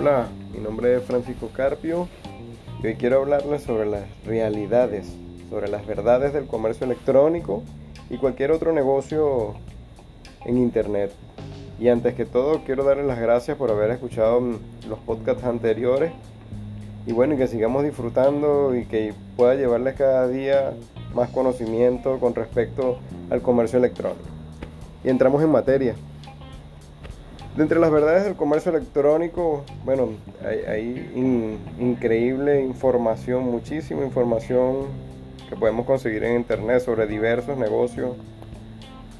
Hola, mi nombre es Francisco Carpio y hoy quiero hablarles sobre las realidades, sobre las verdades del comercio electrónico y cualquier otro negocio en Internet. Y antes que todo quiero darles las gracias por haber escuchado los podcasts anteriores y bueno, y que sigamos disfrutando y que pueda llevarles cada día más conocimiento con respecto al comercio electrónico. Y entramos en materia. De entre las verdades del comercio electrónico, bueno, hay, increíble información, muchísima información que podemos conseguir en internet sobre diversos negocios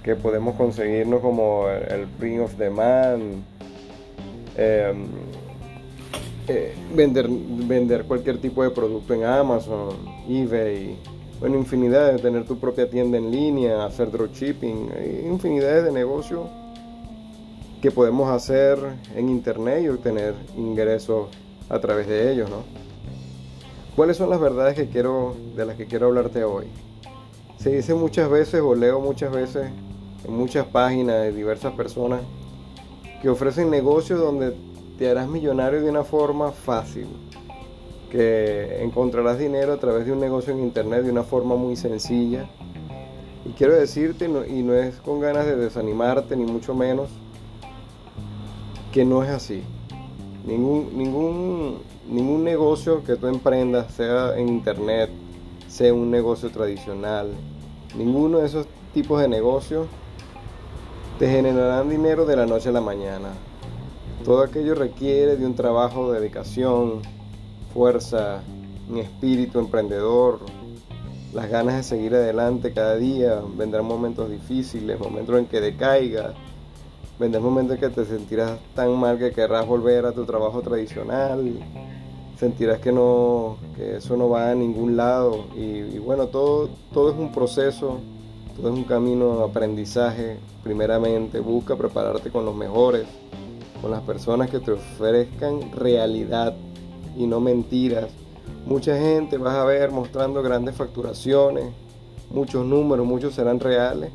que podemos conseguirnos como el, print of demand, em, eh, vender, vender cualquier tipo de producto en Amazon, eBay, bueno, infinidad de tener tu propia tienda en línea, hacer dropshipping, infinidades de negocios que podemos hacer en internet y obtener ingresos a través de ellos, ¿no? ¿Cuáles son las verdades que quiero, de las que quiero hablarte hoy? Se dice muchas veces o leo muchas veces en muchas páginas de diversas personas que ofrecen negocios donde te harás millonario de una forma fácil, que encontrarás dinero a través de un negocio en internet de una forma muy sencilla. Y quiero decirte, y no es con ganas de desanimarte, ni mucho menos, que no es así. Ningún, ningún, ningún negocio que tú emprendas, sea en internet, sea un negocio tradicional, ninguno de esos tipos de negocios te generarán dinero de la noche a la mañana. Todo aquello requiere de un trabajo, de dedicación, fuerza, un espíritu emprendedor, las ganas de seguir adelante cada día. Vendrán momentos difíciles, momentos en que decaigas, Vendrán momentos en que te sentirás tan mal que querrás volver a tu trabajo tradicional. Sentirás que no, que eso no va a ningún lado. Y, bueno, todo, todo es un proceso, todo es un camino de aprendizaje. Primeramente, busca prepararte con los mejores, con las personas que te ofrezcan realidad y no mentiras. Mucha gente vas a ver mostrando grandes facturaciones, muchos números, muchos serán reales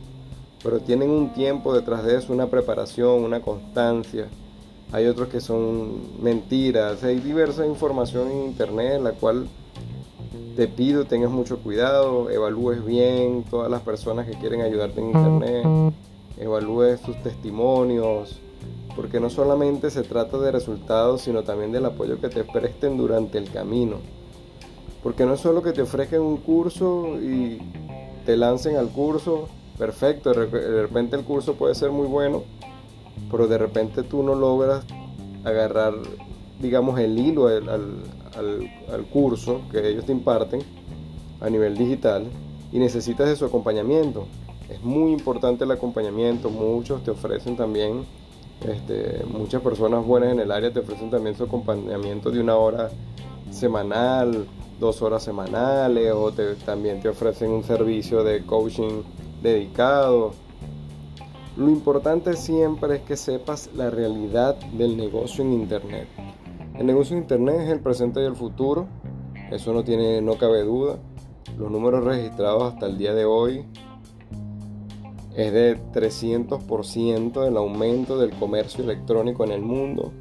pero tienen un tiempo detrás de eso, una preparación, una constancia. Hay otros que son mentiras, hay diversa información en internet, la cual te pido tengas mucho cuidado, evalúes bien todas las personas que quieren ayudarte en internet, evalúes sus testimonios, porque no solamente se trata de resultados, sino también del apoyo que te presten durante el camino. Porque no es solo que te ofrezcan un curso y te lancen al curso perfecto, de repente el curso puede ser muy bueno, pero de repente tú no logras agarrar, digamos, el hilo al, al, curso que ellos te imparten a nivel digital y necesitas de su acompañamiento. Es muy importante el acompañamiento, muchos te ofrecen también, este, muchas personas buenas en el área te ofrecen también su acompañamiento de una hora semanal, dos horas semanales, o también te ofrecen un servicio de coaching dedicado. Lo importante siempre es que sepas la realidad del negocio en Internet. El negocio en Internet es el presente y el futuro, eso no, tiene, no cabe duda. Los números registrados hasta el día de hoy es de 300% el aumento del comercio electrónico en el mundo.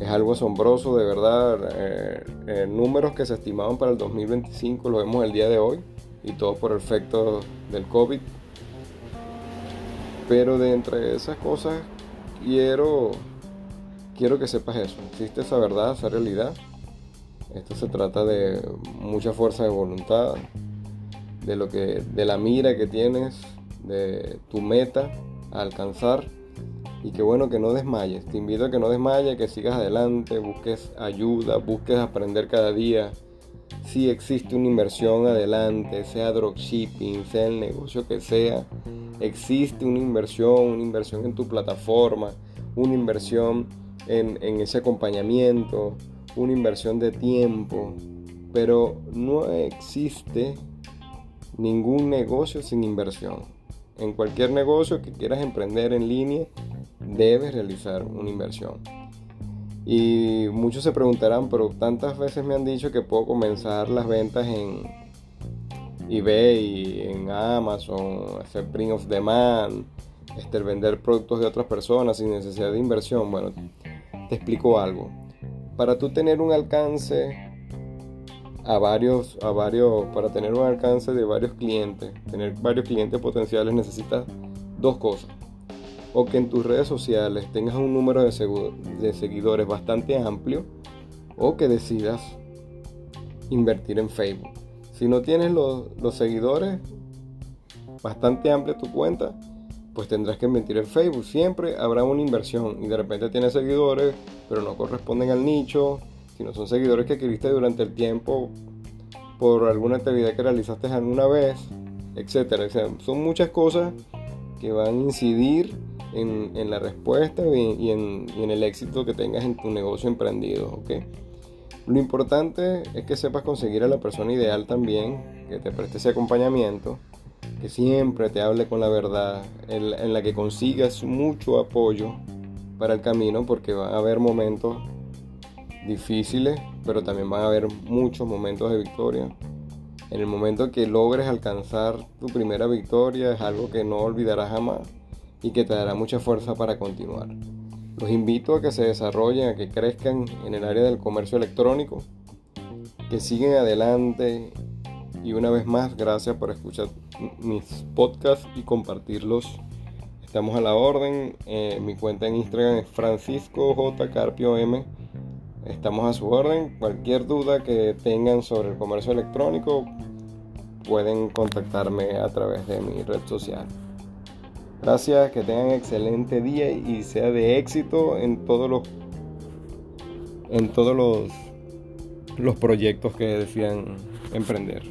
Es algo asombroso, de verdad. Eh, eh, números que se estimaban para el 2025 lo vemos el día de hoy y todo por efecto del COVID. Pero de entre esas cosas quiero, quiero que sepas eso. Existe esa verdad, esa realidad. Esto se trata de mucha fuerza de voluntad, de lo que, de la mira que tienes, de tu meta a alcanzar y que bueno que no desmayes. Te invito a que no desmayes, que sigas adelante, busques ayuda, busques aprender cada día, si existe una inversión adelante, sea dropshipping, sea el negocio que sea, existe una inversión, una inversión en tu plataforma, una inversión en, en ese acompañamiento, una inversión de tiempo, pero no existe ningún negocio sin inversión. En cualquier negocio que quieras emprender en línea, debes realizar una inversión. Y muchos se preguntarán, pero tantas veces me han dicho que puedo comenzar las ventas en eBay, en Amazon, hacer print of demand, este, vender productos de otras personas sin necesidad de inversión. Bueno, te explico algo. para tú tener un alcance a varios, a varios, para tener un alcance de varios clientes, tener varios clientes potenciales necesitas dos cosas. O que en tus redes sociales tengas un número de, seguidores bastante amplio o que decidas invertir en Facebook. Si no tienes los, seguidores, bastante amplia tu cuenta, pues tendrás que invertir en Facebook. Siempre habrá una inversión y de repente tienes seguidores, pero no corresponden al nicho, si no son seguidores que adquiriste durante el tiempo por alguna actividad que realizaste alguna vez, etcétera. son muchas cosas que van a incidir en, la respuesta y, en, el éxito que tengas en tu negocio emprendido. Lo importante es que sepas conseguir a la persona ideal también, que te preste ese acompañamiento, que siempre te hable con la verdad, en, la que consigas mucho apoyo para el camino, porque va a haber momentos difíciles, pero también van a haber muchos momentos de victoria. En el momento que logres alcanzar tu primera victoria es algo que no olvidarás jamás y que te dará mucha fuerza para continuar. Los invito a que se desarrollen, a que crezcan en el área del comercio electrónico, que siguen adelante y una vez más gracias por escuchar mis podcasts y compartirlos. Estamos a la orden. Eh, mi cuenta en Instagram es Francisco J. Carpio M. Estamos a su orden. Cualquier duda que tengan sobre el comercio electrónico pueden contactarme a través de mi red social. Gracias, que tengan excelente día y sea de éxito en todos los en todos los, los proyectos que decidan emprender.